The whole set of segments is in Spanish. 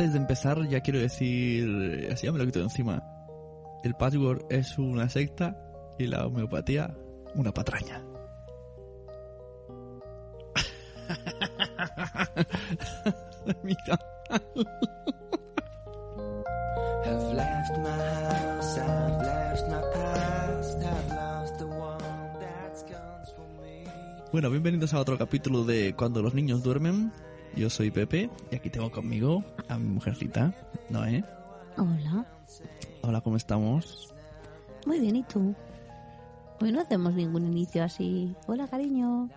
antes de empezar ya quiero decir, así ya me lo quito de encima. El patchwork es una secta y la homeopatía una patraña. Mi. Bueno, bienvenidos a otro capítulo de Cuando los niños duermen. Yo soy Pepe y aquí tengo conmigo a mi mujercita, Noé. Hola, Hola, ¿cómo estamos? muy bien, ¿y tú? Hoy no hacemos ningún inicio así. Hola, cariño,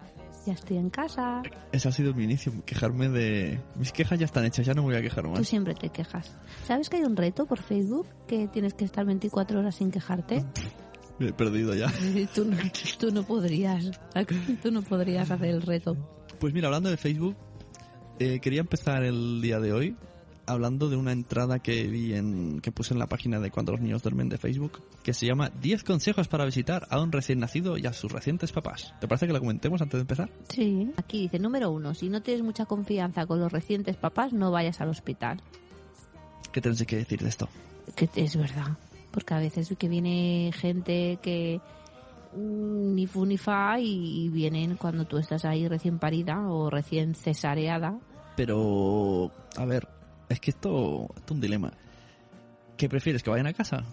ya estoy en casa. Ese ha sido mi inicio, quejarme de... Mis quejas ya están hechas, ya no me voy a quejar Tú más. siempre te quejas. ¿Sabes que hay un reto por Facebook que tienes que estar 24 horas sin quejarte? Me he perdido ya. Tú, no, tú no podrías, tú no podrías hacer el reto. Pues mira, hablando de Facebook, eh, quería empezar el día de hoy hablando de una entrada que vi en que puse en la página de Cuando los niños duermen de Facebook, que se llama 10 consejos para visitar a un recién nacido y a sus recientes papás. ¿Te parece que la comentemos antes de empezar? Sí. Aquí dice, número uno, si no tienes mucha confianza con los recientes papás, no vayas al hospital. ¿Qué tienes que decir de esto? que es verdad porque a veces que viene gente que mm, ni fu ni fa y, y vienen cuando tú estás ahí recién parida o recién cesareada Pero, a ver, es que esto, esto es un dilema. ¿Qué prefieres, que vayan a casa?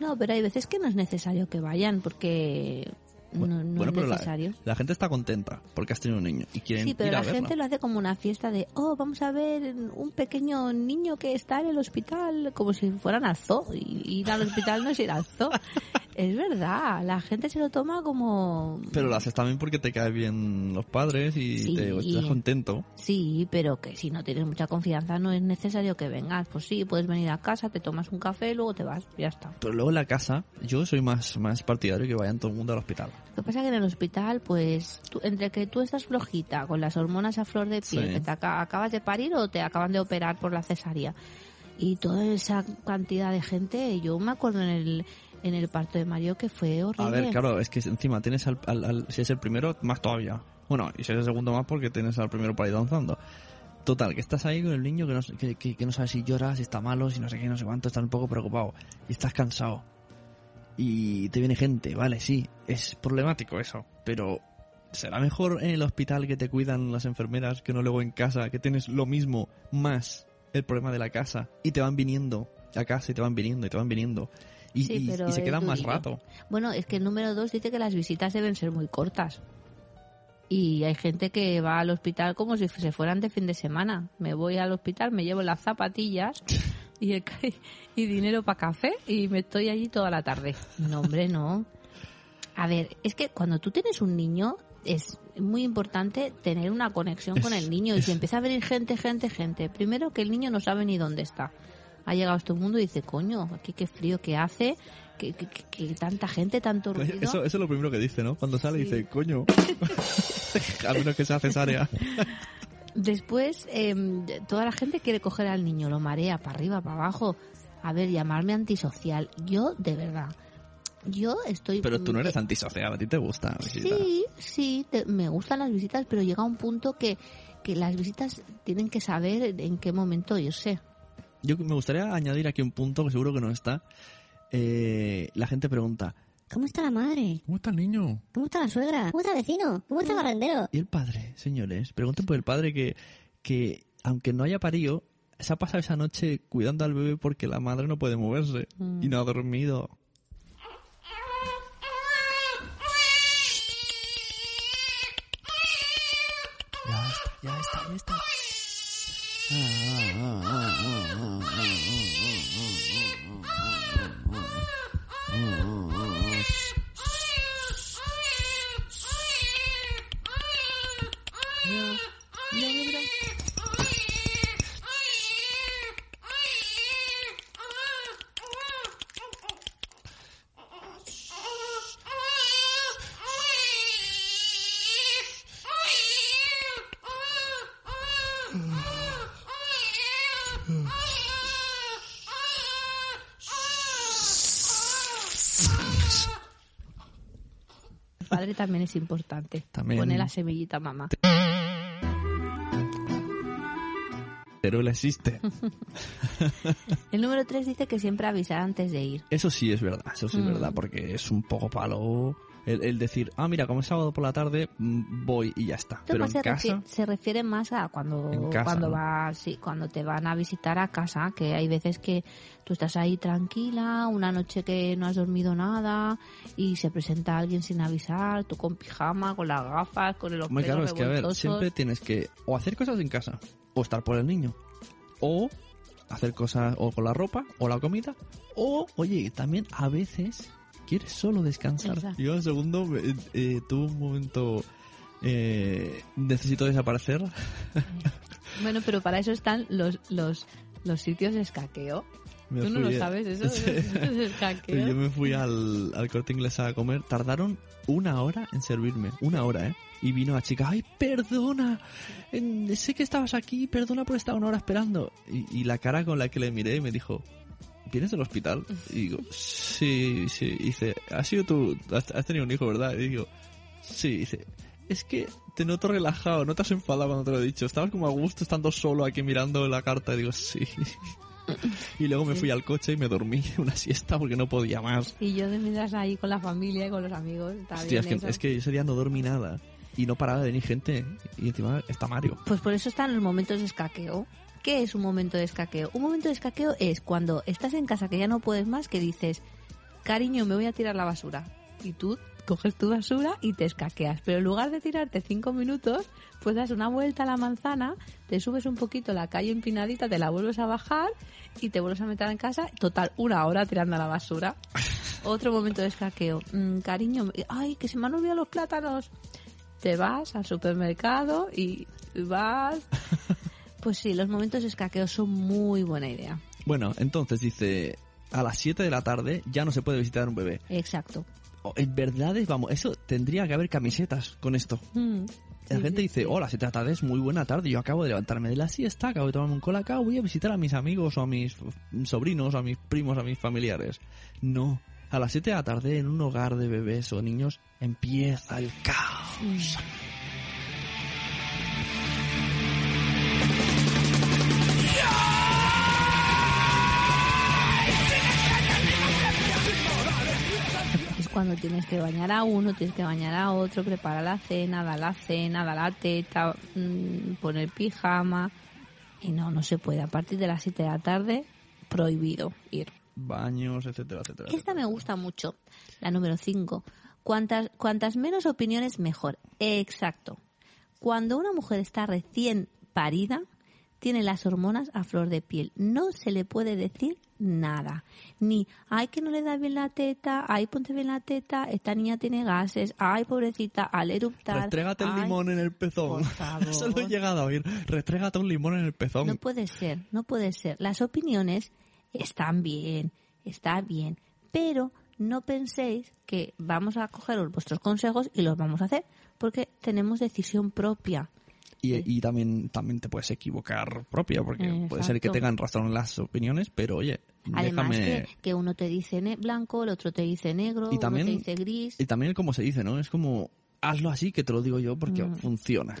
no pero hay veces que no es necesario que vayan porque no, no bueno, es la, necesario la gente está contenta porque has tenido un niño y quieren Sí, pero ir a la gente lo hace como una fiesta de, oh, vamos a ver un pequeño niño que está en el hospital, como si fueran al zoo. Y ir al hospital no es ir al zoo. es verdad, la gente se lo toma como... Pero lo haces también porque te caen bien los padres y Sí. te estás contento. Sí, pero que si no tienes mucha confianza no es necesario que vengas. Pues sí, puedes venir a casa, te tomas un café luego te vas, ya está. Pero luego en la casa, yo soy más, más partidario que vayan todo el mundo al hospital. Lo que pasa es que en el hospital, pues, tú- entre que tú estás flojita, con las hormonas a flor de piel, Sí. que te aca- acabas de parir o te acaban de operar por la cesárea, y toda esa cantidad de gente, yo me acuerdo en el, en el parto de Mario que fue horrible. A ver, claro, es que encima tienes al, al- al- si es el primero, más todavía. Bueno, y si es el segundo más porque tienes al primero para ir danzando. Total, que estás ahí con el niño que no, que, que- que no sabe si llora, si está malo, si no sé qué, no sé cuánto, estás un poco preocupado. Y estás cansado. Y te viene gente, vale, sí, es problemático eso, pero será mejor en el hospital que te cuidan las enfermeras que no luego en casa, que tienes lo mismo más el problema de la casa y te van viniendo a casa y te van viniendo y te van viniendo. Y, Sí, y- pero y se quedan más rato. Bueno, es que el número dos dice que las visitas deben ser muy cortas. Y hay gente que va al hospital como si se fueran de fin de semana. Me voy al hospital, me llevo las zapatillas y, el y dinero para café y me estoy allí toda la tarde. No, hombre, no. A ver, es que cuando tú tienes un niño es muy importante tener una conexión con el niño. Y es- si empieza a venir gente, gente, gente, primero que el niño no sabe ni dónde está. Ha llegado a este mundo y dice, coño, aquí qué frío que hace, que, que- que- que tanta gente, tanto ruido. Eso, eso es lo primero que dice, ¿no? Cuando sale Sí. dice, coño. a menos que sea cesárea. Después, em, toda la gente quiere coger al niño, lo marea para arriba, para abajo. A ver, llamarme antisocial. Yo, de verdad, yo estoy... Pero tú no eres antisocial, a ti te gusta visitar. Sí, sí, te- me gustan las visitas, pero llega un punto que, que las visitas tienen que saber en qué momento irse. Yo me gustaría añadir aquí un punto que seguro que no está. Eh, la gente pregunta, ¿Cómo está la madre? ¿cómo está el niño? ¿Cómo está la suegra? ¿Cómo está el vecino? ¿Cómo está el barrendero? ¿Y el padre, señores? Pregunten por el padre que, que aunque no haya parido, se ha pasado esa noche cuidando al bebé porque la madre no puede moverse y no ha dormido. Ya está, ya está, ya está. El también es importante. También. Pone la semillita mamá. pero él existe. El número 3 dice que siempre avisar antes de ir. Eso sí es verdad, eso sí es Mm. verdad, porque es un poco palo el, el decir, ah, mira, como es sábado por la tarde, mm, voy y ya está. Pero en se, casa, se refiere más a cuando casa, cuando ¿no? vas sí, cuando te van a visitar a casa que hay veces que tú estás ahí tranquila una noche que no has dormido nada y se presenta alguien sin avisar tú con pijama con las gafas con el pelos claro, es que a ver, siempre tienes que o hacer cosas en casa, o estar por el niño, o hacer cosas o con la ropa, o la comida, o, oye, también a veces quieres solo descansar. Exacto. Yo, en segundo, eh, eh, tuve un momento, eh, necesito desaparecer. bueno pero para eso están los los los sitios de escaqueo Me tú no lo a- sabes eso Sí. los sitios de Sí, escaqueo yo me fui al, al corte inglés a comer. Tardaron una hora en servirme. Una hora, ¿eh? Y vino la chica, ay, perdona. en- sé que estabas aquí, perdona por estar una hora esperando. Y, y la cara con la que le miré me dijo, ¿vienes del hospital? Y digo, sí, sí. Y dice, ¿has sido tú? Has, has tenido un hijo, ¿verdad? Y digo, sí. Y dice, es que te noto relajado, no te has enfadado cuando te lo he dicho. Estabas como a gusto estando solo aquí mirando la carta. Y digo, sí. Y luego me fui al coche y me dormí una siesta porque no podía más. y yo de mientras ahí con la familia y con los amigos Hostia, es que, eso. es que ese día no dormí nada. Y no paraba de venir gente. Y encima está Mario. Pues por eso están los momentos de escaqueo. ¿Qué es un momento de escaqueo? Un momento de escaqueo es cuando estás en casa que ya no puedes más, que dices, cariño, me voy a tirar la basura. Y tú coges tu basura y te escaqueas. Pero en lugar de tirarte cinco minutos, pues das una vuelta a la manzana, te subes un poquito la calle empinadita, te la vuelves a bajar y te vuelves a meter en casa. Total, una hora tirando a la basura. Otro momento de escaqueo. Mm, cariño, ay, que se me han olvidado los plátanos. Te vas al supermercado y vas pues sí, los momentos de escaqueo son muy buena idea. Bueno, entonces dice, a las 7 de la tarde ya no se puede visitar un bebé. Exacto. Oh, En verdad, es- vamos, eso tendría que haber camisetas con esto. Mm, La sí, gente sí, dice, hola, 7 de la tarde es muy buena tarde. Yo acabo de levantarme de la siesta, acabo de tomarme un colacao, voy a visitar a mis amigos o a mis sobrinos, a mis primos, a mis familiares. No. A las 7 de la tarde, en un hogar de bebés o niños, empieza el caos. Es cuando tienes que bañar a uno, tienes que bañar a otro, preparar la cena, dar la cena, dar la teta, mm, poner pijama. Y no, no se puede. A partir de las 7 de la tarde, prohibido ir. Baños, etcétera, etcétera. Esta etcétera. me gusta mucho, la número 5. Cuantas, cuantas menos opiniones, mejor. Exacto. Cuando una mujer está recién parida, tiene las hormonas a flor de piel. No se le puede decir nada. Ni, ay, que no le da bien la teta, ay, ponte bien la teta, esta niña tiene gases, ay, pobrecita, al eruptar. Restrégate el ay". limón en el pezón. por favor. Eso lo he llegado a oír. Restrégate un limón en el pezón. No puede ser, no puede ser. Las opiniones están bien, está bien, pero no penséis que vamos a coger vuestros consejos y los vamos a hacer, porque tenemos decisión propia. Y, Sí. y también, también te puedes equivocar propia, porque puede ser que Exacto. tengan razón las opiniones, pero oye, Además déjame... que, que uno te dice ne- blanco, el otro te dice negro, Y también- uno te dice gris. Y también como se dice, ¿no? Es como, hazlo así, que te lo digo yo, porque Mm. funciona.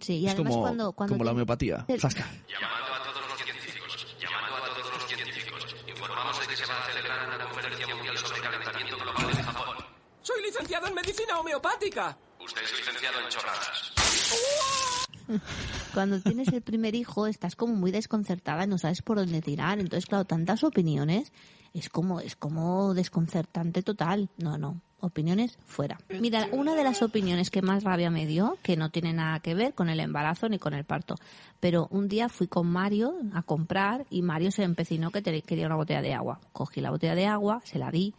Sí, y es además como, cuando, cuando como la te- homeopatía. te- Zasca. Llamando a todos los científicos, llamando a todos los científicos. Informamos de que se va a celebrar una conferencia mundial sobre calentamiento global en Japón. Soy licenciado en medicina homeopática. Usted es licenciado en chorradas. cuando tienes el primer hijo estás como muy desconcertada y no sabes por dónde tirar. Entonces, claro, tantas opiniones es como, es como desconcertante total. No, no. Opiniones fuera. Mira, una de las opiniones que más rabia me dio, que no tiene nada que ver con el embarazo ni con el parto, pero un día fui con Mario a comprar y Mario se empecinó que quería una botella de agua. Cogí la botella de agua, se la di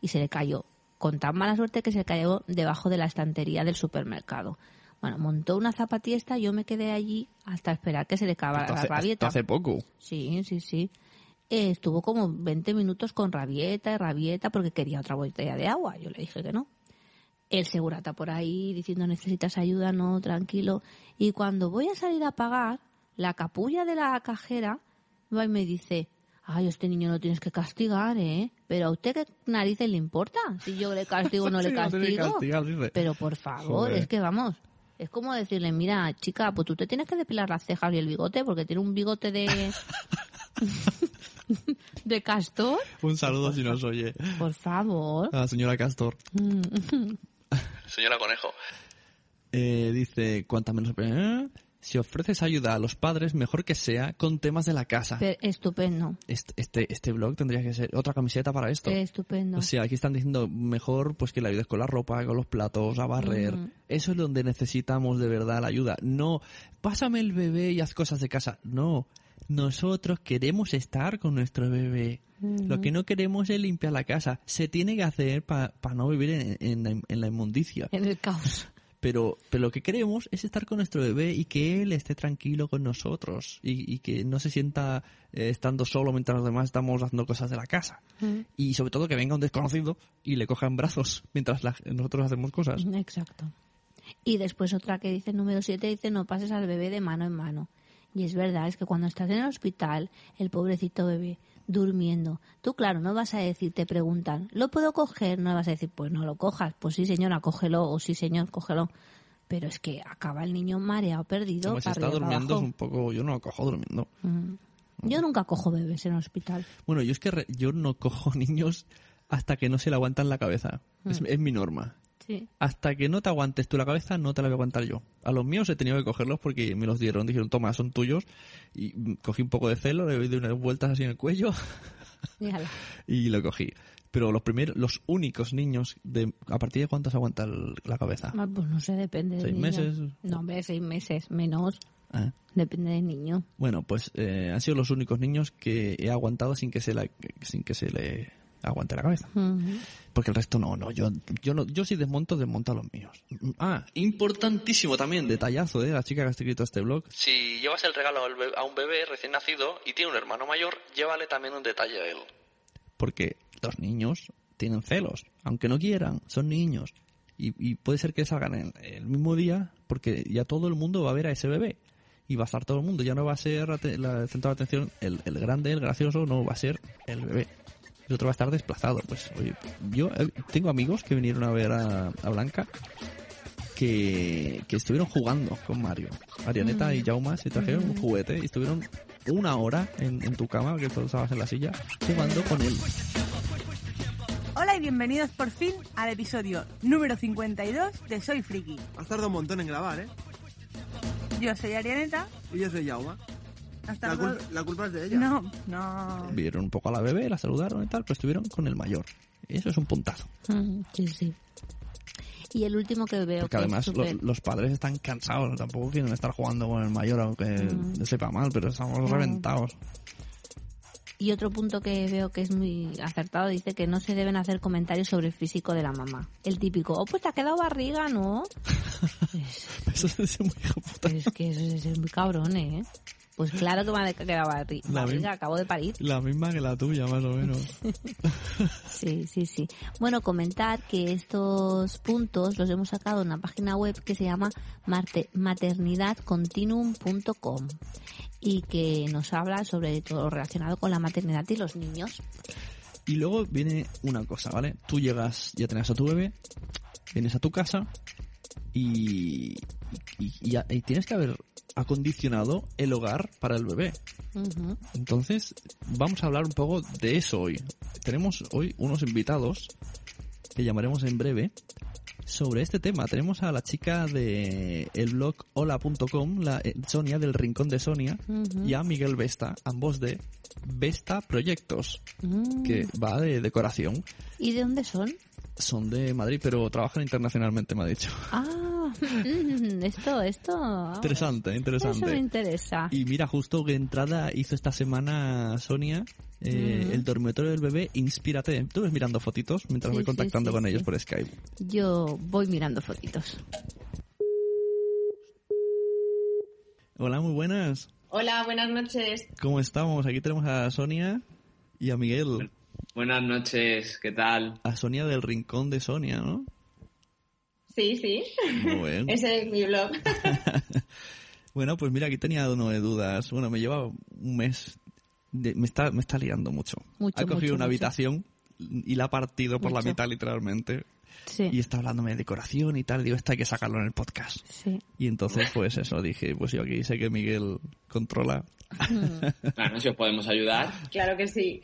y se le cayó. Con tan mala suerte que se cayó debajo de la estantería del supermercado. Bueno, montó una zapatiesta, yo me quedé allí hasta esperar que se le acabara la rabieta. hace poco. Sí, sí, sí. Eh, estuvo como 20 minutos con rabieta y rabieta porque quería otra botella de agua. Yo le dije que no. El segurata por ahí diciendo necesitas ayuda, no, tranquilo. Y cuando voy a salir a pagar, la capulla de la cajera va y me dice, ay, este niño no tienes que castigar, ¿eh? Pero a usted qué narices le importa si yo le castigo o no le castigo. Pero por favor, Joder. es que vamos, Es como decirle, mira, chica, pues tú te tienes que depilar las cejas y el bigote porque tiene un bigote de... de castor. Un saludo si nos oye. Por favor. A la señora Castor. señora Conejo. Eh, dice, cuanta menos... Si ofreces ayuda a los padres, mejor que sea con temas de la casa. Pe- Estupendo. Este, este, este blog tendría que ser otra camiseta para esto. Estupendo. O sea, aquí están diciendo mejor pues que le ayudes con la ropa, con los platos, a barrer. Eso es donde necesitamos de verdad la ayuda. No, pásame el bebé y haz cosas de casa. No, nosotros queremos estar con nuestro bebé. Lo que no queremos es limpiar la casa. Se tiene que hacer para no vivir en, en la- en la inmundicia. En el caos. Pero, pero lo que queremos es estar con nuestro bebé y que él esté tranquilo con nosotros y, y que no se sienta eh, estando solo mientras los demás estamos haciendo cosas de la casa. Y sobre todo que venga un desconocido y le coja en brazos mientras la- nosotros hacemos cosas. Exacto. Y después otra que dice, número 7, dice, no pases al bebé de mano en mano. Y es verdad, es que cuando estás en el hospital, el pobrecito bebé durmiendo, tú claro, no vas a decir, te preguntan, ¿lo puedo coger? No vas a decir, pues no lo cojas, pues sí señora, cógelo, o sí señor, cógelo. Pero es que acaba el niño mareado, perdido, Como si está durmiendo es un poco... Yo no lo cojo durmiendo. Mm. Yo nunca cojo bebés en el hospital. Bueno, yo es que re- yo no cojo niños hasta que no se le aguantan la cabeza. Es, es mi norma. Sí. Hasta que no te aguantes tú la cabeza, no te la voy a aguantar yo. A los míos he tenido que cogerlos porque me los dieron. Dijeron, toma, son tuyos. Y cogí un poco de celo, le doy unas vueltas así en el cuello y lo cogí. Pero los primeros, los únicos niños, de ¿a partir de cuánto se aguanta el- la cabeza? Ah, Pues no sé, depende del ¿Seis niño. meses? No, hombre, seis meses, menos. Ah. Depende del niño. Bueno, pues eh, han sido los únicos niños que he aguantado sin que se, la, sin que se le aguante la cabeza. Porque el resto no, no, yo, yo no, yo si desmonto, desmonto a los míos. Ah, importantísimo también, detallazo de la chica que ha escrito este blog. Si llevas el regalo a un bebé recién nacido y tiene un hermano mayor, llévale también un detalle a él. Porque los niños tienen celos, aunque no quieran, son niños. Y, y puede ser que salgan en el mismo día, porque ya todo el mundo va a ver a ese bebé. Y va a estar todo el mundo, ya no va a ser la el centro de atención el, el grande, el gracioso, no, va a ser el bebé el otro va a estar desplazado. Pues, oye, yo eh, tengo amigos que vinieron a ver a, a Blanca que, que estuvieron jugando con Mario. Marianeta y Jauma se trajeron un juguete y estuvieron una hora en, en tu cama, que tú estabas en la silla, jugando con él. Hola y bienvenidos por fin al episodio número 52 de Soy Friki. Has tardado un montón en grabar, ¿eh? Yo soy Arianeta. Y yo soy Yauma. La, culpa es de ella. No, no. Vieron un poco a la bebé, la saludaron y tal, pero estuvieron con el mayor. Y eso es un puntazo. Mm, Sí, sí. Y el último que veo Porque que además es lo- súper- los padres están cansados, tampoco quieren estar jugando con el mayor, aunque Mm. sepa mal, pero estamos No. reventados. Y otro punto que veo que es muy acertado dice que no se deben hacer comentarios sobre el físico de la mamá. El típico, oh, pues te ha quedado barriga, ¿no? Es, Eso es muy hijo puta. es que eso es, es muy cabrón, ¿eh? Pues claro que me ha quedado barri- La barriga, misma- acabo de parir. La misma que la tuya, más o menos. Sí, sí, sí. Bueno, comentar que estos puntos los hemos sacado en una página web que se llama maternidadcontinuum.com y que nos habla sobre todo lo relacionado con la maternidad y los niños. Y luego viene una cosa, ¿vale? Tú llegas, ya tenés a tu bebé, vienes a tu casa y, y, y ya- y tienes que haber acondicionado el hogar para el bebé. Entonces, vamos a hablar un poco de eso hoy. Tenemos hoy unos invitados que llamaremos en breve sobre este tema. Tenemos a la chica de el blog hola.com, la eh, Sonia del Rincón de Sonia, y a Miguel Vesta, ambos de Vesta Proyectos, Mm. que va de decoración. ¿Y de dónde son? Son de Madrid, pero trabajan internacionalmente, me ha dicho. Ah, esto, esto. Interesante, Eso me interesante. interesa. Y mira, justo que entrada hizo esta semana Sonia eh, Mm. el dormitorio del bebé Inspírate. Tú ves mirando fotitos mientras Sí, voy sí, contactando sí, con sí. ellos por Skype. Yo voy mirando fotitos. Hola, muy buenas. Hola, buenas noches. ¿Cómo estamos? Aquí tenemos a Sonia y a Miguel. Buenas noches, ¿qué tal? A Sonia del Rincón de Sonia, ¿no? Sí, sí. Muy bien. Ese es mi blog. Bueno, pues mira, aquí tenía uno de dudas. Bueno, me lleva un mes. de- me, está, me está liando mucho. Mucho, ha cogido mucho, una mucho. habitación y la ha partido por la mitad, literalmente. Sí. y está hablándome de decoración y tal. Digo, esto hay que sacarlo en el podcast. Sí. Y entonces, pues eso, dije, pues yo aquí sé que Miguel controla. Claro, si os podemos ayudar. Claro que sí.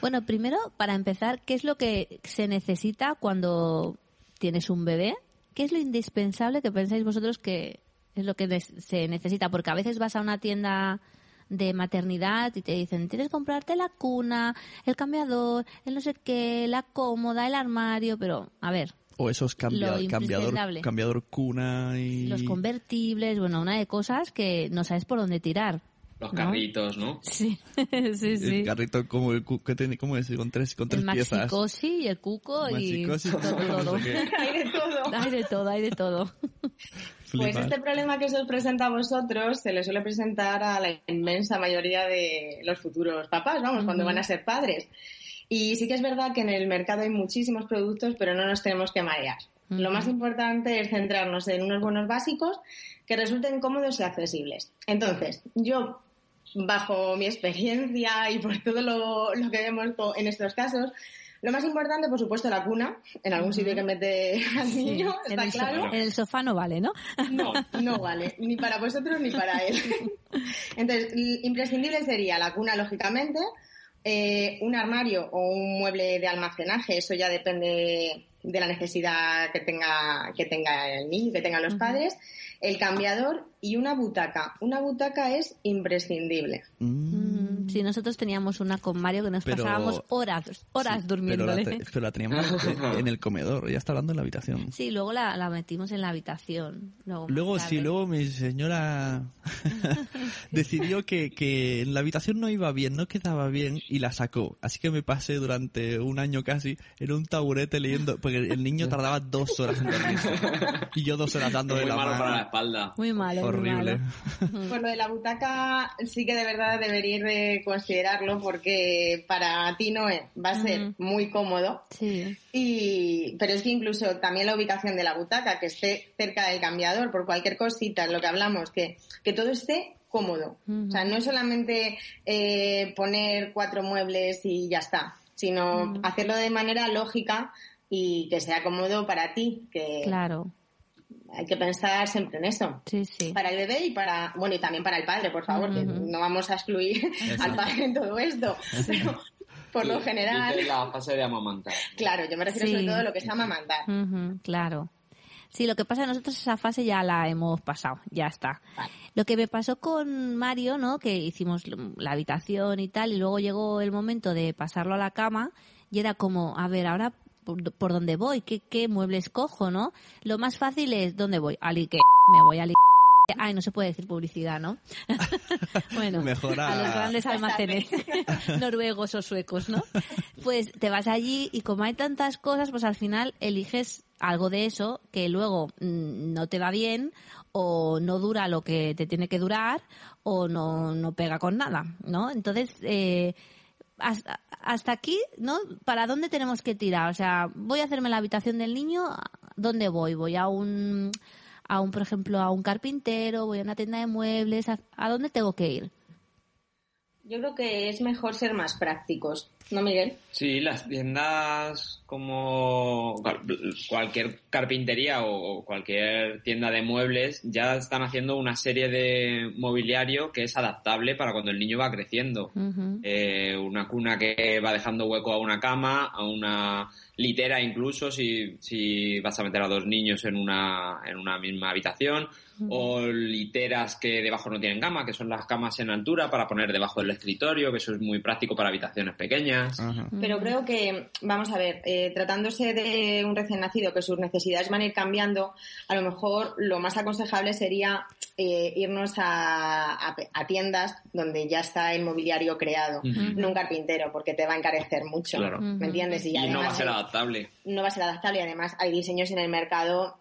Bueno, primero, para empezar, ¿qué es lo que se necesita cuando tienes un bebé? ¿Qué es lo indispensable que pensáis vosotros que es lo que se necesita? Porque a veces vas a una tienda de maternidad y te dicen, tienes que comprarte la cuna, el cambiador, el no sé qué, la cómoda, el armario, pero a ver, O esos cambiador, imprescindible. cambiador cuna y... los convertibles, bueno, una de cosas que no sabes por dónde tirar. Los ¿no? carritos, ¿no? Sí, sí, sí. El carrito como el cu- que tiene, ¿cómo es? Con tres, con tres El piezas. maxicosi y el cuco y todo, todo. Hay de todo. Hay de todo, hay de todo. Pues este problema que se os presenta a vosotros se le suele presentar a la inmensa mayoría de los futuros papás, vamos, cuando van a ser padres. Y sí que es verdad que en el mercado hay muchísimos productos, pero no nos tenemos que marear. Lo más importante es centrarnos en unos buenos básicos que resulten cómodos y accesibles. Entonces, yo, bajo mi experiencia y por todo lo, lo que vemos en estos casos, lo más importante, por supuesto, la cuna, en algún sitio que mete al niño, está claro. en el sofá no vale, ¿no? No, no vale, ni para vosotros ni para él. Entonces, imprescindible sería la cuna, lógicamente, eh, un armario o un mueble de almacenaje, eso ya depende de la necesidad que tenga, que tenga el niño, que tengan los padres, el cambiador y una butaca. Una butaca es imprescindible. Mm, Sí, nosotros teníamos una con Mario que nos Pero- pasábamos horas, horas Sí, pero la, te- pero la teníamos en- el comedor, ya está hablando en la habitación. Sí, luego la, la metimos en la habitación. Luego, Luego, sí, luego mi señora decidió que, que en la habitación no iba bien, no quedaba bien y la sacó. Así que me pasé durante un año casi en un taburete leyendo, porque el niño tardaba dos horas en dormirse. Y yo dos horas dándole Muy la malo mano. para la espalda. Muy malo, muy Horrible. malo. Pues lo de la butaca sí que de verdad deberíais de considerarlo porque para ti no es, va a ser muy cómodo. Sí. Y, pero es que incluso también la ubicación de la butaca, que esté cerca del cambiador, por cualquier cosita, lo que hablamos, que, que todo esté cómodo. O sea, no es solamente eh, poner cuatro muebles y ya está, sino hacerlo de manera lógica y que sea cómodo para ti, que Claro. Hay que pensar siempre en eso. Sí, sí. Para el bebé y para, bueno, y también para el padre, por favor, que no vamos a excluir al padre en todo esto. Pero por lo general, la fase de amamantar. claro, yo me refiero Sí. sobre todo a lo que es amamantar. Claro. Sí, lo que pasa nosotros esa fase ya la hemos pasado, ya está. Vale. Lo que me pasó con Mario, ¿no? Que hicimos la habitación y tal, y luego llegó el momento de pasarlo a la cama y era como, a ver, ahora por, por dónde voy, ¿Qué, qué muebles cojo, ¿no? Lo más fácil es dónde voy, al Ikea, me voy al Ikea. Ay, no se puede decir publicidad, ¿no? bueno, Mejor a- a los grandes almacenes noruegos o suecos, ¿no? Pues te vas allí y como hay tantas cosas, pues al final eliges algo de eso que luego mm, no te va bien o no dura lo que te tiene que durar o no, no pega con nada, ¿no? Entonces, eh, hasta, hasta aquí, ¿no? ¿Para dónde tenemos que tirar? O sea, voy a hacerme la habitación del niño, ¿dónde voy? Voy a un, a un, por ejemplo, a un carpintero, voy a una tienda de muebles, ¿a, a dónde tengo que ir? Yo creo que es mejor ser más prácticos, ¿no, Miguel? Sí, las tiendas como cual- cualquier carpintería o cualquier tienda de muebles ya están haciendo una serie de mobiliario que es adaptable para cuando el niño va creciendo. Eh, una cuna que va dejando hueco a una cama, a una litera incluso si, si vas a meter a dos niños en una, en una misma habitación, o literas que debajo no tienen cama, que son las camas en altura para poner debajo del escritorio, que eso es muy práctico para habitaciones pequeñas. Ajá. Pero creo que, vamos a ver, eh, tratándose de un recién nacido que sus necesidades van a ir cambiando, a lo mejor lo más aconsejable sería eh, irnos a, a- a tiendas donde ya está el mobiliario creado, Ujú. no un carpintero, porque te va a encarecer mucho. Claro. ¿Me entiendes? Y no va a ser adaptable. no va a ser adaptable y además hay diseños en el mercado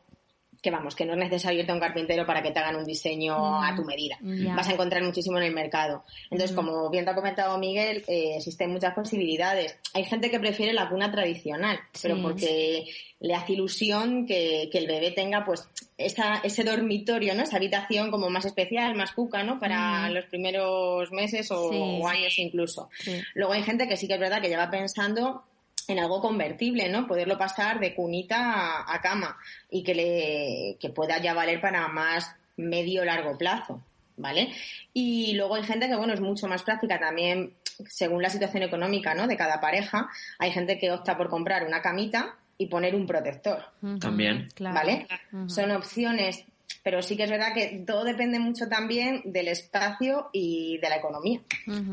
que vamos, que no es necesario irte a un carpintero para que te hagan un diseño Mm, a tu medida. ya. Vas a encontrar muchísimo en el mercado. Entonces, Mm. como bien te ha comentado Miguel, eh, existen muchas posibilidades. Hay gente que prefiere la cuna tradicional, pero porque le hace ilusión que, que el bebé tenga pues esa, ese dormitorio, ¿no? Esa habitación como más especial, más cuca, ¿no? Para Mm. los primeros meses o, Sí. o años incluso. Luego hay gente que sí que es verdad que lleva pensando en algo convertible, ¿no? Poderlo pasar de cunita a, a cama y que le que pueda ya valer para más medio largo plazo, ¿vale? Y luego hay gente que, bueno, es mucho más práctica también según la situación económica, ¿no? De cada pareja. Hay gente que opta por comprar una camita y poner un protector, También. ¿vale? Son opciones, pero sí que es verdad que todo depende mucho también del espacio y de la economía.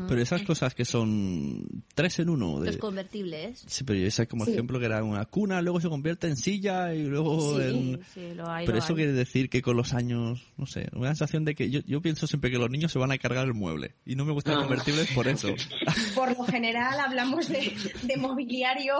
Pero esas cosas que son tres en uno. De... Los convertibles. Sí, pero esa como Sí. ejemplo que era una cuna, luego se convierte en silla y luego Sí. en... Sí, lo hay, Pero lo eso hay. quiere decir que con los años, no sé, una sensación de que yo, yo pienso siempre que los niños se van a cargar el mueble. Y no me gustan Ah. convertibles por eso. Por lo general hablamos de, de mobiliario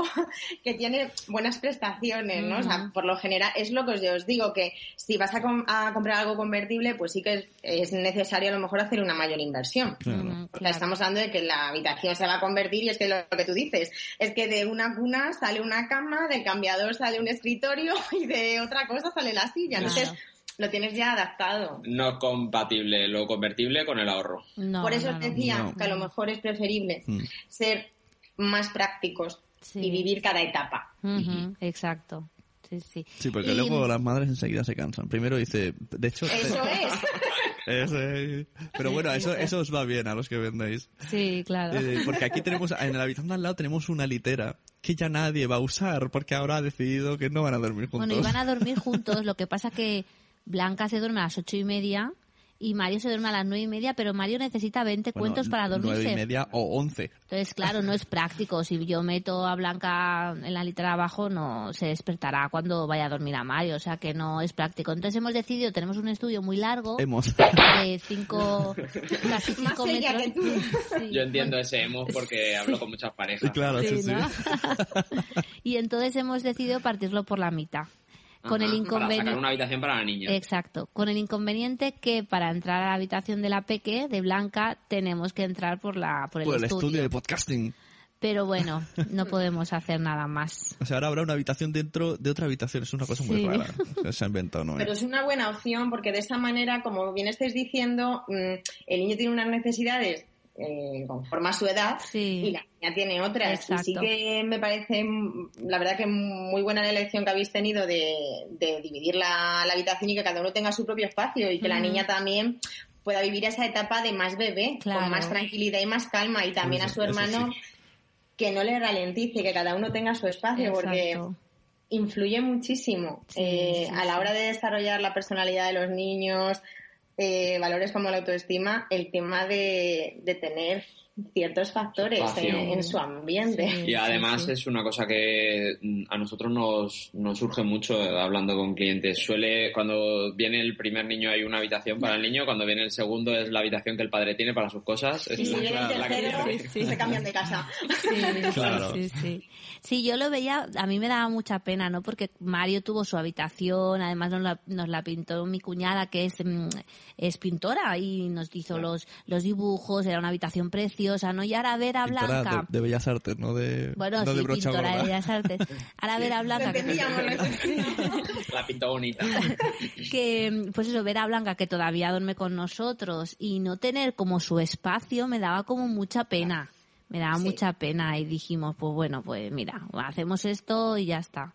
que tiene buenas prestaciones, ¿no? O sea, por lo general es lo que os, os digo, que si vas a, a comprar algo convertible, pues sí que es, es necesario a lo mejor hacer una mayor inversión. Claro. Ujú, O sea, claro. estamos hablando de que la habitación se va a convertir y es que lo, lo que tú dices, es que de una cuna sale una cama, del cambiador sale un escritorio y de otra cosa sale la silla. Claro. Entonces, lo tienes ya adaptado. No es compatible lo convertible con el ahorro. No, Por eso no, os no. decía No. que a lo mejor es preferible Mm. ser más prácticos Sí. y vivir cada etapa. Exacto. Sí, sí. Sí, porque Y- luego las madres enseguida se cansan. Primero dice, de hecho... Eso es. Ese- Pero bueno, eso, eso os va bien a los que vendéis. Sí, claro. Eh, porque aquí tenemos, en la habitación de al lado tenemos una litera que ya nadie va a usar porque ahora ha decidido que no van a dormir juntos. Bueno, iban a dormir juntos, lo que pasa que Blanca se duerme a las ocho y media y Mario se duerme a las nueve y media, pero Mario necesita 20 Bueno, cuentos para dormirse. Nueve y media o once. Entonces, claro, no es práctico. Si yo meto a Blanca en la litera abajo, no se despertará cuando vaya a dormir a Mario. O sea que no es práctico. Entonces hemos decidido, tenemos un estudio muy largo Hemos. de cinco, casi cinco metros. que tú. Sí. Yo entiendo ese emo porque hablo con muchas parejas. Claro, sí, Sí, y entonces hemos decidido partirlo por la mitad. Con Ajá, el Para inconveniente. sacar una habitación para la niña. Exacto. Con el inconveniente que para entrar a la habitación de la Peque, de Blanca, tenemos que entrar por la por el, Por el estudio. estudio de podcasting. Pero bueno, no podemos hacer nada más. O sea, ahora habrá una habitación dentro de otra habitación. Es una cosa muy rara. que Se ha inventado, ¿no? Pero es una buena opción porque de esa manera, como bien estáis diciendo, mm, el niño tiene unas necesidades eh, conforme a su edad Sí. y la niña tiene otras. Exacto. Y sí que me parece, mm, la verdad que muy buena la elección que habéis tenido de, de dividir la, la habitación y que cada uno tenga su propio espacio y que la niña también pueda vivir esa etapa de más bebé, Claro. con más tranquilidad y más calma y también a su hermano sí. que no le ralentice, que cada uno tenga su espacio porque influye muchísimo Sí, eh, sí, a la hora de desarrollar la personalidad de los niños, eh, valores como la autoestima, el tema de, de tener ciertos factores en, en su ambiente. Sí, Y además sí. es una cosa que mm, a nosotros nos, nos surge mucho eh, hablando con clientes. Suele, cuando viene el primer niño hay una habitación para el niño, cuando viene el segundo es la habitación que el padre tiene para sus cosas. Es Y si la- viene el la que se cambian de casa. Sí, Claro. sí, sí. Sí, yo lo veía, a mí me daba mucha pena, ¿no? Porque Mario tuvo su habitación, además nos la, nos la pintó mi cuñada, que es, mm, es pintora, y nos hizo los, los dibujos, era una habitación preciosa, ¿no? Y ahora ver a Pintora Blanca... de, de Bellas Artes, no de, Bueno, no de sí, brocha pintora de. Bellas Artes. Ahora ver a Blanca... entendíamos. La pintó bonita. que pues eso ver a Blanca que todavía duerme con nosotros y no tener como su espacio me daba como mucha pena me daba Sí. mucha pena y dijimos pues bueno pues mira hacemos esto y ya está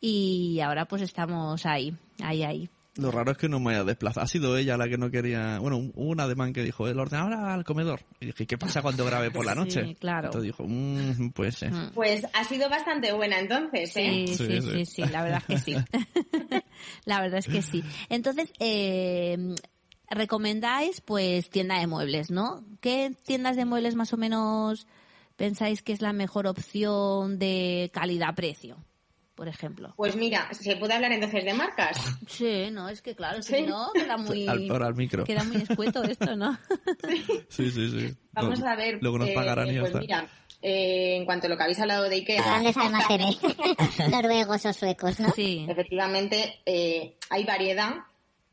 y ahora pues estamos ahí ahí ahí Lo raro es que no me haya desplazado. Ha sido ella la que no quería... Bueno, hubo un ademán que dijo, el ordenador al comedor. Y dije, ¿qué pasa cuando grabe por la Sí, noche? claro. Entonces dijo, mmm, pues sí. Mm. Pues ha sido bastante buena entonces, ¿eh? Sí, Sí, sí, sí. sí, sí, la verdad es que sí. la verdad es que sí. Entonces, eh, recomendáis pues tienda de muebles, ¿no? ¿Qué tiendas de muebles más o menos pensáis que es la mejor opción de calidad-precio, por ejemplo? Pues mira, ¿se puede hablar entonces de marcas? Sí, no, es que claro, Sí. si no, queda muy, Al, micro. queda muy escueto esto, ¿no? Sí, sí, sí. Vamos No, a ver. Luego nos eh, pagarán y ya pues está. mira, eh, en cuanto a lo que habéis hablado de Ikea, Grandes almacenes. Noruegos o suecos, ¿no? Sí, efectivamente eh, hay variedad,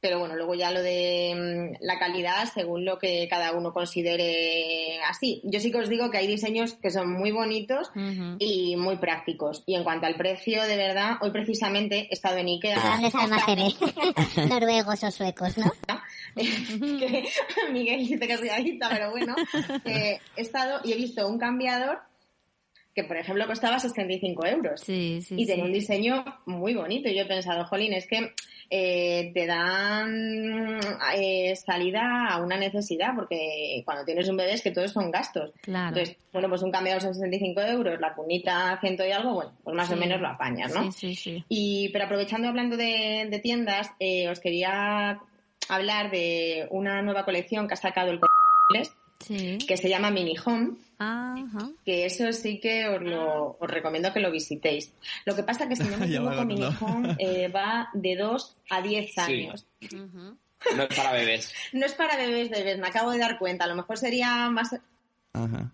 pero bueno, luego ya lo de mm, la calidad según lo que cada uno considere así. Yo sí que os digo que hay diseños que son muy bonitos y muy prácticos. Y en cuanto al precio, de verdad, hoy precisamente he estado en Ikea. Grandes almacenes. Noruegos o suecos, ¿no? que Miguel dice que cuidadita, pero bueno, eh, he estado y he visto un cambiador que por ejemplo costaba 65 euros. Sí, sí, y tenía sí. un diseño muy bonito. Y yo he pensado, jolín, es que eh, te dan eh, salida a una necesidad, porque cuando tienes un bebé es que todos son gastos. Claro. Entonces, bueno, pues un cambiador son 65 euros, la cunita ciento y algo, bueno, pues más o menos lo apañas, ¿no? Sí, sí, sí. Y, pero aprovechando hablando de, de tiendas, eh, os quería hablar de una nueva colección que ha sacado el Sí. que se llama Mini Home, Ajá. que eso sí que os, lo, os recomiendo que lo visitéis. Lo que pasa que si no me equivoco, Mini. Home eh, va de 2 a 10 Sí. años. No es para bebés. No es para bebés, bebés, me acabo de dar cuenta. A lo mejor sería más... Ajá.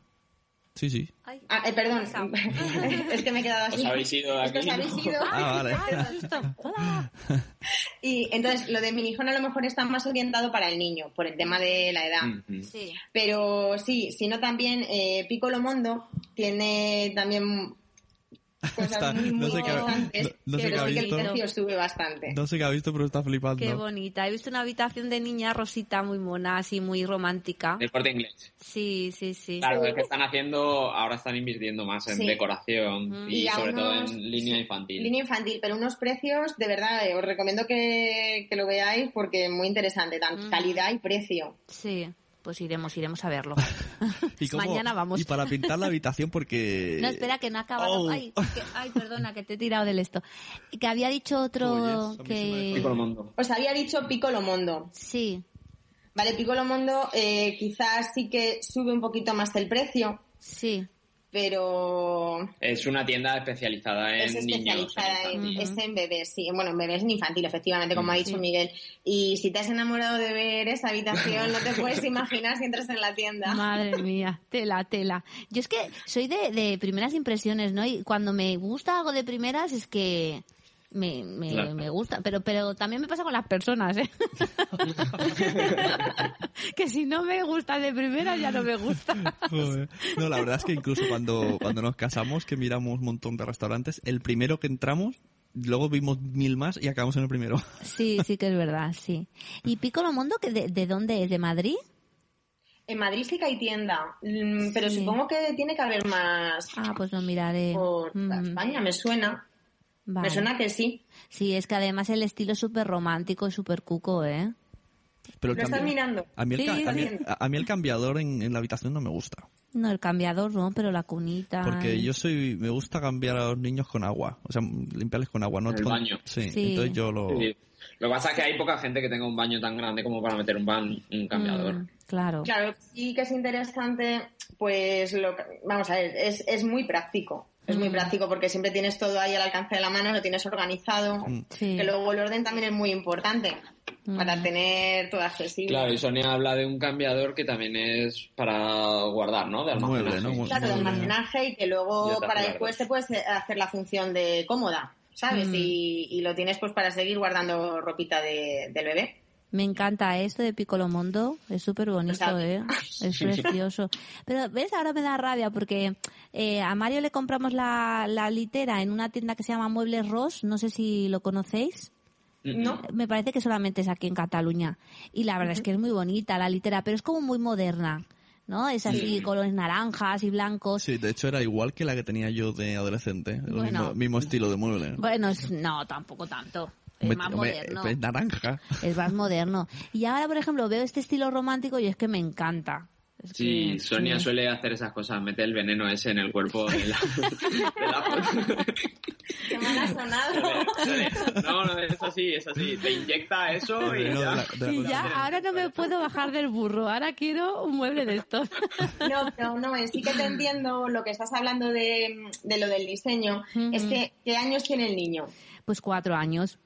Sí, sí. Ah, eh, perdón, es que me he quedado así. Os habéis ido de Es que aquí, os habéis ¿no? ido. Ah, vale. Y entonces lo de minijón a lo mejor está más orientado para el niño, por el tema de la edad. Sí. Pero sí, sino también eh, Piccolo Mondo tiene también cosas Está- muy, muy no sé qué ha- interesantes, no- no sé qué ha sí que el visto. precio sube bastante. No sé qué ha visto, pero está flipando. Qué bonita. He visto una habitación de niña rosita muy mona, así muy romántica. El corte inglés. Sí, sí, sí. Claro, es que están haciendo, ahora están invirtiendo más en Sí. decoración y, Y sobre todo en línea infantil. Línea infantil, pero unos precios, de verdad, eh, os recomiendo que, que lo veáis porque es muy interesante, tanto calidad y precio. Sí, pues iremos, iremos a verlo. ¿Y cómo- Mañana vamos. Y para pintar la habitación porque... No, espera, que no ha acabado. Oh. Ay, que- ay, perdona, que te he tirado del esto. Que había dicho otro que... Piccolo Mondo. Os había dicho Piccolo Mondo. Sí. Vale, Piccolo Mondo eh, quizás sí que sube un poquito más el precio. Sí. Pero Es una tienda especializada en es niños. especializada en en, es en bebés, sí. Bueno, en bebés en infantil, efectivamente, como ha dicho Miguel. Y si te has enamorado de ver esa habitación, no te puedes imaginar si entras en la tienda. Madre mía, tela, tela. Yo es que soy de, de primeras impresiones, ¿no? Y cuando me gusta algo de primeras es que me, me, Claro. me gusta. Pero, pero también me pasa con las personas, ¿eh? que si no me gusta de primeras ya no me gusta. No, la verdad es que incluso cuando, cuando nos casamos, que miramos un montón de restaurantes, el primero que entramos, luego vimos mil más y acabamos en el primero. Sí, sí que es verdad, sí. ¿Y Piccolo Mondo, que de, de dónde es? ¿De Madrid? En Madrid sí que hay tienda, mm, pero Sí. supongo que tiene que haber más Ah, pues lo miraré. por Mm. España, me suena. Vale. Me suena que sí. Sí, es que además el estilo es súper romántico y súper cuco, ¿eh? Pero ¿Lo estás mirando? A mí, el, ca- Sí, a mí- sí. a- a mí el cambiador en, en la habitación no me gusta. No, el cambiador no, pero la cunita. Porque yo soy, me gusta cambiar a los niños con agua. O sea, limpiarles con agua, ¿no? En el con- baño. Sí, Sí. entonces yo lo... Sí. Lo que pasa es que hay poca gente que tenga un baño tan grande como para meter un, ban, un cambiador. Mm, claro. Claro, sí que es interesante, pues lo que- vamos a ver, es, es muy práctico. Es muy Mm. práctico porque siempre tienes todo ahí al alcance de la mano, lo tienes organizado. Sí. Que luego el orden también es muy importante Mm. para tener todo accesible. Claro, y Sonia habla de un cambiador que también es para guardar, ¿no? De almacenaje. Mueble, ¿no? Claro, de almacenaje y que luego para después te puedes hacer la función de cómoda, ¿sabes? Mm. Y, y lo tienes pues para seguir guardando ropita de- del bebé. Me encanta esto de Piccolo Mondo, es súper bonito. ¿eh? Es precioso. Pero, ¿ves? Ahora me da rabia porque eh, a Mario le compramos la, la litera en una tienda que se llama Muebles Ross, no sé si lo conocéis. ¿No? Me parece que solamente es aquí en Cataluña. Y la verdad es que es muy bonita la litera, pero es como muy moderna, ¿no? Es así, Sí. colores naranjas y blancos. Sí, de hecho era igual que la que tenía yo de adolescente. El Bueno. mismo, mismo estilo de mueble. Bueno, es- no, tampoco tanto. Es más moderno. Es naranja. Es más moderno. Y ahora, por ejemplo, veo este estilo romántico y es que me encanta. Es Sí, que- Sonia sí. suele hacer esas cosas, mete el veneno ese en el cuerpo de la, de la Qué mal ha sonado. No, no, es así, es así. Te inyecta eso y No, ya. Y ya, ahora no me puedo bajar del burro. Ahora quiero un mueble de estos. No, pero no, eh, sí que te entiendo lo que estás hablando de, de lo del diseño. Es que, ¿qué años tiene el niño? Pues cuatro años.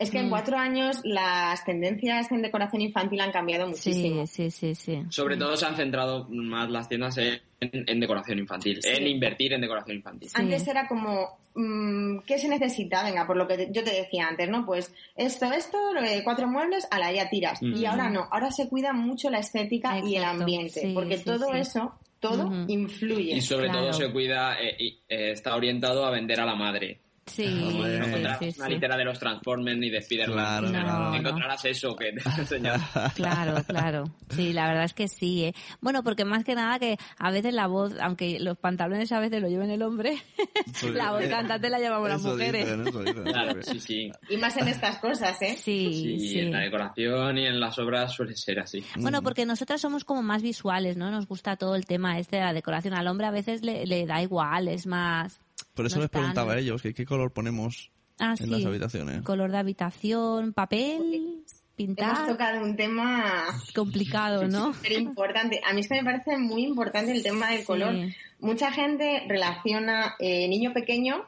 Es que en Mm. cuatro años las tendencias en decoración infantil han cambiado muchísimo. Sí, sí, sí, sí. Sobre todo se han centrado más las tiendas en, en decoración infantil, Sí. en invertir en decoración infantil. Antes era como, mm, ¿qué se necesita? Venga, por lo que te- yo te decía antes, ¿no? Pues esto, esto, cuatro muebles, a la ya tiras. Mm. Y ahora no, ahora se cuida mucho la estética y el ambiente, sí, porque sí, todo sí. eso, todo influye. Y sobre Claro. todo se cuida, eh, y, eh, está orientado a vender a la madre. Sí, No sí, encontrarás sí, una sí. litera de los Transformers ni de Spider-Man. Claro, No. Encontrarás eso que te enseñado. Claro, claro. Sí, la verdad es que sí. ¿eh? Bueno, porque más que nada que a veces la voz, aunque los pantalones a veces lo lleven el hombre, la voz cantante la llevamos las mujeres. dicen, eso dicen. Claro, sí, sí. Y más en estas cosas, ¿eh? Sí, Sí, sí. en la decoración y en las obras suele ser así. Bueno, porque nosotras somos como más visuales, ¿no? Nos gusta todo el tema este de la decoración. Al hombre a veces le, le da igual, es más... Por eso no les preguntaba a ellos que qué color ponemos Ah, en sí. las habitaciones. Color de habitación, papel, Hemos pintar. tocado un tema Complicado, ¿no? súper importante. A mí es que me parece muy importante el tema del Sí. color. Mucha gente relaciona eh, niño pequeño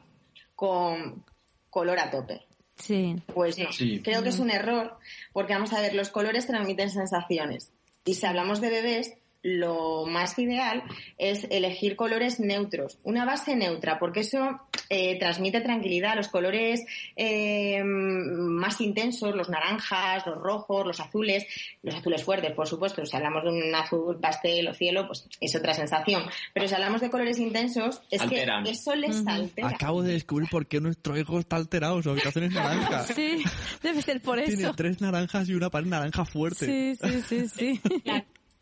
con color a tope. Sí. Pues no, Sí. creo que es un error, porque vamos a ver, los colores transmiten sensaciones. Y si hablamos de bebés, lo más ideal es elegir colores neutros, una base neutra, porque eso eh, transmite tranquilidad. Los colores eh, más intensos, los naranjas, los rojos, los azules, los azules fuertes, por supuesto. Si hablamos de un azul pastel o cielo, pues es otra sensación. Pero si hablamos de colores intensos, es Alteran. que eso les altera. Acabo de descubrir por qué nuestro hijo está alterado. Su habitación es naranja. Sí, debe ser por Tiene eso. tres naranjas y una pared naranja fuerte. Sí, sí, sí, sí.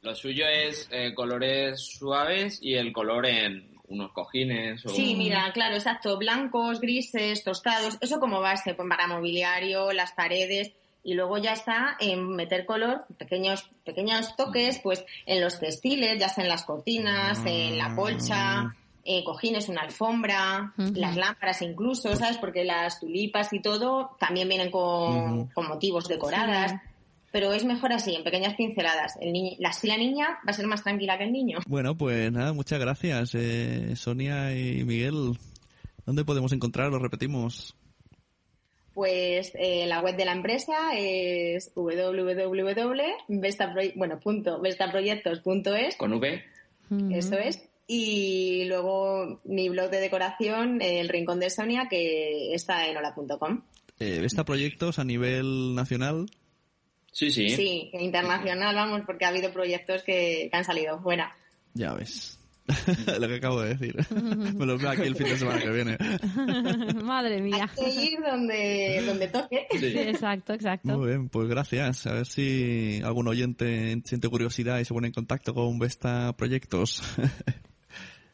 Lo suyo es eh, colores suaves y el color en unos cojines o... Sí, mira, claro, exacto. Blancos, grises, tostados, eso como base, pues para mobiliario, las paredes. Y luego ya está en meter color, pequeños, pequeños toques, pues en los textiles, ya sea en las cortinas, en la colcha, eh, cojines, una alfombra, las lámparas incluso, ¿sabes? Porque las tulipas y todo también vienen con, con motivos decoradas. Sí. Pero es mejor así, en pequeñas pinceladas. El niño, la, si la niña va a ser más tranquila que el niño. Bueno, pues nada, muchas gracias, eh, Sonia y Miguel. ¿Dónde podemos encontrar? Lo repetimos. Pues eh, la web de la empresa es www.vestaproye- bueno, punto vestaproyectos.es, Con V. eso es. Y luego mi blog de decoración, El Rincón de Sonia, que está en hola.com. Eh, ¿Esta proyectos a nivel nacional? Sí, sí. Sí, internacional, vamos, porque ha habido proyectos que, que han salido fuera. Ya ves. Lo que acabo de decir. Me lo veo aquí el fin de semana que viene. Madre mía. Hay que ir donde, donde toque. Sí, exacto, exacto. Muy bien, pues gracias. A ver si algún oyente siente curiosidad y se pone en contacto con Vesta Proyectos.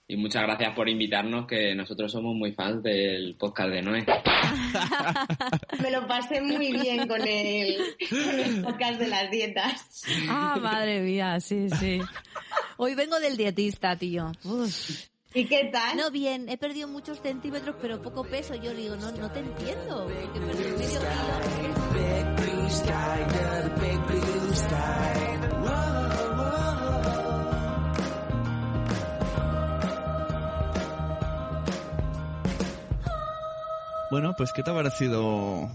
Y muchas gracias por invitarnos, que nosotros somos muy fans del podcast de Noé. Me lo pasé muy bien con el, con el podcast de las dietas. Ah, madre mía, sí, sí. Hoy vengo del dietista, tío. Uf. ¿Y qué tal? No, bien, he perdido muchos centímetros, pero poco peso. Yo le digo, no, no te entiendo. perdido medio kilo. Bueno, pues ¿qué te ha parecido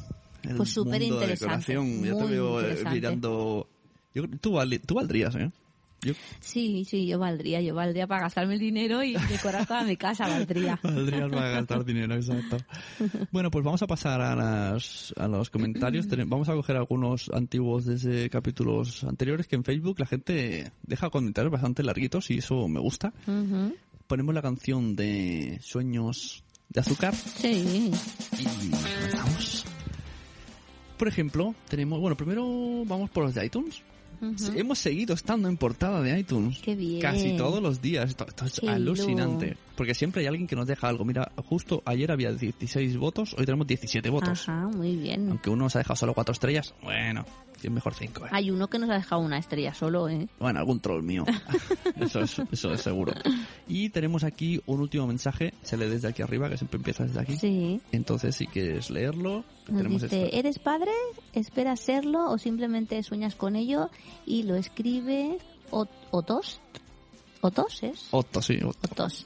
el Pues súper mundo de interesante, decoración? Yo te veo eh, mirando... Yo, tú, vali- tú valdrías, ¿eh? Yo Sí, sí, yo valdría, yo valdría para gastarme el dinero y decorar toda mi casa, valdría. valdrías para gastar dinero, exacto. Bueno, pues vamos a pasar a, las, a los comentarios. Vamos a coger algunos antiguos desde capítulos anteriores que en Facebook la gente deja comentarios bastante larguitos y eso me gusta. Ujú. Ponemos la canción de Sueños de Azúcar Sí. y comenzamos. Por ejemplo, tenemos, bueno, primero vamos por los de iTunes. Ujú. Hemos seguido estando en portada de iTunes. Qué bien. Casi todos los días. Esto, esto es Qué alucinante. Porque siempre hay alguien que nos deja algo. Mira, justo ayer había 16 votos, hoy tenemos 17 votos. Ajá, muy bien. Aunque uno nos ha dejado solo 4 estrellas, bueno, mejor 5. Hay uno que nos ha dejado una estrella solo, ¿eh? Bueno, algún troll mío. eso, es, eso es seguro. Y tenemos aquí un último mensaje. Se lee desde aquí arriba, que siempre empieza desde aquí. Sí. Entonces, si quieres leerlo, Nos tenemos dice, esto. ¿eres padre? ¿Esperas serlo o simplemente sueñas con ello? Y lo escribe Ot- Otos. ¿Otos es? Otto, sí. Otos.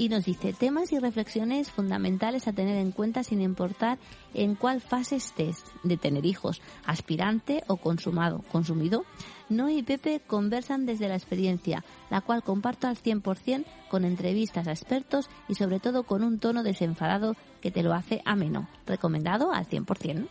Y nos dice, temas y reflexiones fundamentales a tener en cuenta sin importar en cuál fase estés de tener hijos, aspirante o consumado, consumido. Noé y Pepe conversan desde la experiencia, la cual comparto al 100% con entrevistas a expertos y sobre todo con un tono desenfadado que te lo hace ameno. Recomendado al 100%.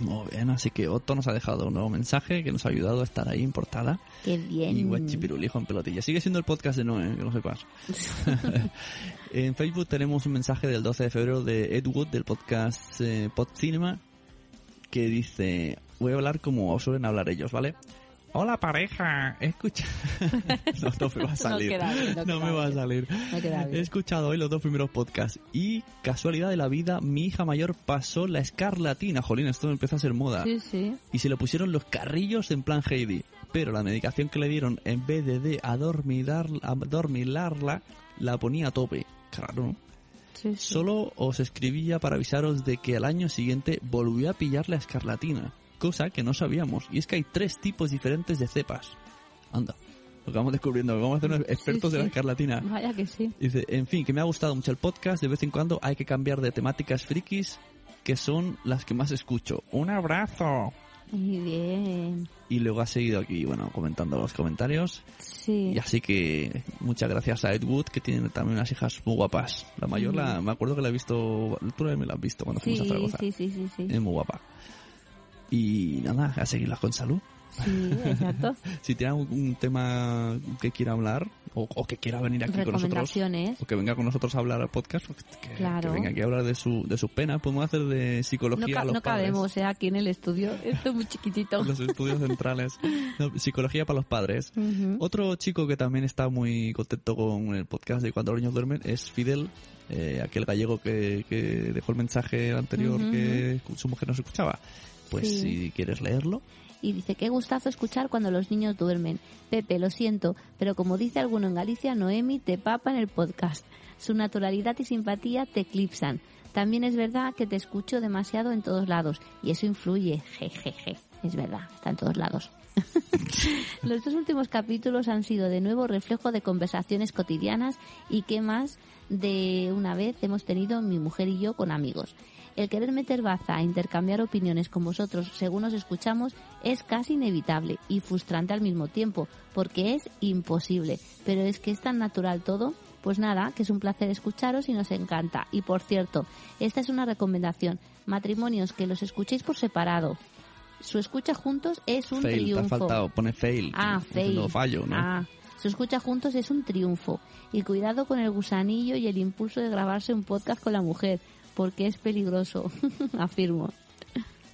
Muy bien, así que Otto nos ha dejado un nuevo mensaje que nos ha ayudado a estar ahí en portada. Qué bien. Y Guachipirulijo en pelotilla. Sigue siendo el podcast de Noé, que lo sepas. en Facebook tenemos un mensaje del 12 de febrero de Ed Wood del podcast eh, Pod Cinema que dice, voy a hablar como suelen hablar ellos, ¿vale? Hola pareja, escucha... no, no me va a salir. bien, no no va a. He escuchado hoy los dos primeros podcasts y casualidad de la vida, mi hija mayor pasó la escarlatina. Jolín, esto empezó a ser moda. Sí, sí. Y se le pusieron los carrillos en plan Heidi. Pero la medicación que le dieron, en vez de, adormilarla, la ponía a tope. Claro, sí. Solo os escribía para avisaros de que al año siguiente volvió a pillar la escarlatina. Cosa que no sabíamos. Y es que hay tres tipos diferentes de cepas. Anda, lo que vamos descubriendo. Vamos a hacer unos expertos de la escarlatina. Vaya que sí. Dice, en fin, que me ha gustado mucho el podcast. De vez en cuando hay que cambiar de temáticas frikis, que son las que más escucho. Un abrazo. Muy bien. Y luego ha seguido aquí, bueno, comentando los comentarios. Sí. Y así que muchas gracias a Ed Wood, que tiene también unas hijas muy guapas. La mayor, la, me acuerdo que la he visto, tú me la has visto cuando Sí, fuimos a Zaragoza. sí, sí, sí, sí. Es muy guapa. Y nada, a seguirlas con salud. Sí, exacto. Si tiene un, un tema que quiera hablar, o, o que quiera venir aquí con nosotros, o que venga con nosotros a hablar al podcast, pues que, Claro. que venga aquí a hablar de su, de sus penas, podemos hacer de No, psicología ca- a los no padres. cabemos, ¿eh? Aquí en el estudio. Esto es muy chiquitito. Los estudios centrales. No, psicología para los padres. Otro chico que también está muy contento con el podcast de Cuando los niños duermen es Fidel, eh, aquel gallego que, que dejó el mensaje anterior Ujú, que su mujer no se escuchaba. Pues Sí. si quieres leerlo, Y dice, qué gustazo escuchar cuando los niños duermen. Pepe, lo siento, pero como dice alguno en Galicia, Noemi te papa en el podcast. Su naturalidad y simpatía te eclipsan. También es verdad que te escucho demasiado en todos lados y eso influye. Jejeje. Es verdad, está en todos lados. Los dos últimos capítulos han sido de nuevo reflejo de conversaciones cotidianas y qué más de una vez hemos tenido mi mujer y yo con amigos. El querer meter baza a intercambiar opiniones con vosotros según os escuchamos es casi inevitable y frustrante al mismo tiempo, porque es imposible. Pero es que es tan natural todo. Pues nada, que es un placer escucharos y nos encanta. Y por cierto, esta es una recomendación. Matrimonios que los escuchéis por separado. Su escucha juntos es un fail, te ha triunfo. faltado, pone fail. Ah, fail. fallo, ¿no? Ah, su escucha juntos es un triunfo. Y cuidado con el gusanillo y el impulso de grabarse un podcast con la mujer, porque es peligroso, afirmo.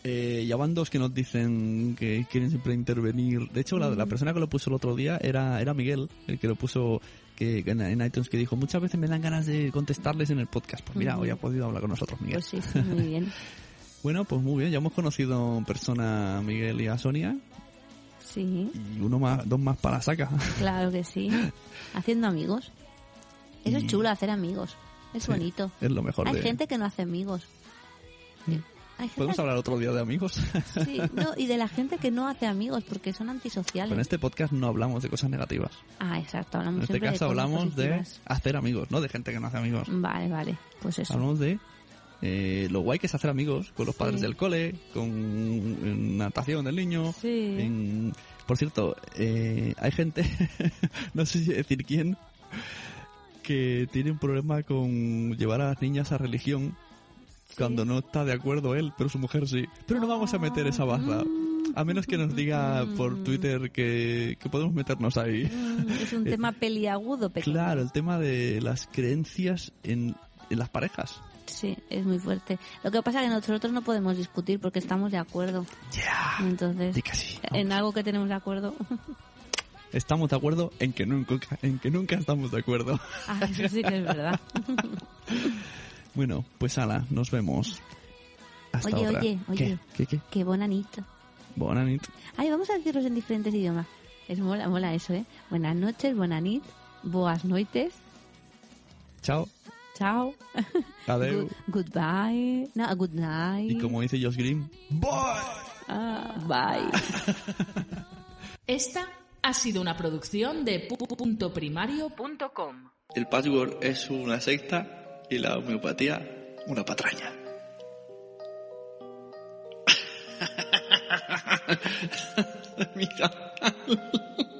Eh, ya van dos que nos dicen que quieren siempre intervenir. De hecho, la, la persona que lo puso el otro día era, era Miguel, el que lo puso que, en, en iTunes, que dijo, muchas veces me dan ganas de contestarles en el podcast. Pues mira, hoy ha podido hablar con nosotros, Miguel. Pues sí, sí, muy bien. Bueno, pues muy bien, ya hemos conocido en persona a Miguel y a Sonia Sí, y uno más, dos más para la saca. claro que sí. Haciendo amigos. Eso Y- es chulo, hacer amigos. Es Sí, bonito. Es lo mejor Hay de... gente que no hace amigos. Hay gente ¿Podemos hablar otro día de amigos? Sí, no, y de la gente que no hace amigos porque son antisociales. en este podcast no hablamos de cosas negativas. Ah, exacto, hablamos En este de caso cosas hablamos de positivas. hacer amigos, no de gente que no hace amigos. Vale, vale, pues eso. Hablamos de eh, lo guay que es hacer amigos con los padres Sí. del cole, con natación del niño. Sí. en- Por cierto, eh, hay gente, no sé si decir quién, que tiene un problema con llevar a las niñas a religión cuando no está de acuerdo él, pero su mujer sí. Pero no vamos a meter esa baza. A menos que nos diga por Twitter que, que podemos meternos ahí. Mm, Es un Eh, tema peliagudo, pequeño. Claro, el tema de las creencias en, en las parejas. Sí, es muy fuerte. Lo que pasa es que nosotros no podemos discutir porque estamos de acuerdo. Entonces, Di que sí, en algo que tenemos de acuerdo. Estamos de acuerdo en que nunca, en que nunca estamos de acuerdo. Ah, eso sí que es verdad. Bueno, pues ala, nos vemos. Hasta Oye, otra. oye, oye. ¿Qué? ¿Qué? ¿Qué? Qué bonanito. Buena nit. Ay, vamos a decirlos en diferentes idiomas. Es mola, mola eso, ¿eh? Buenas noches, buenas nit, boas noites, Chao. chao, Adeu. good- goodbye, no, good night. Y como dice Josh Green, Ah, bye. Esta ha sido una producción de pu.primario.com. el password es una secta y la homeopatía una patraña. Mira.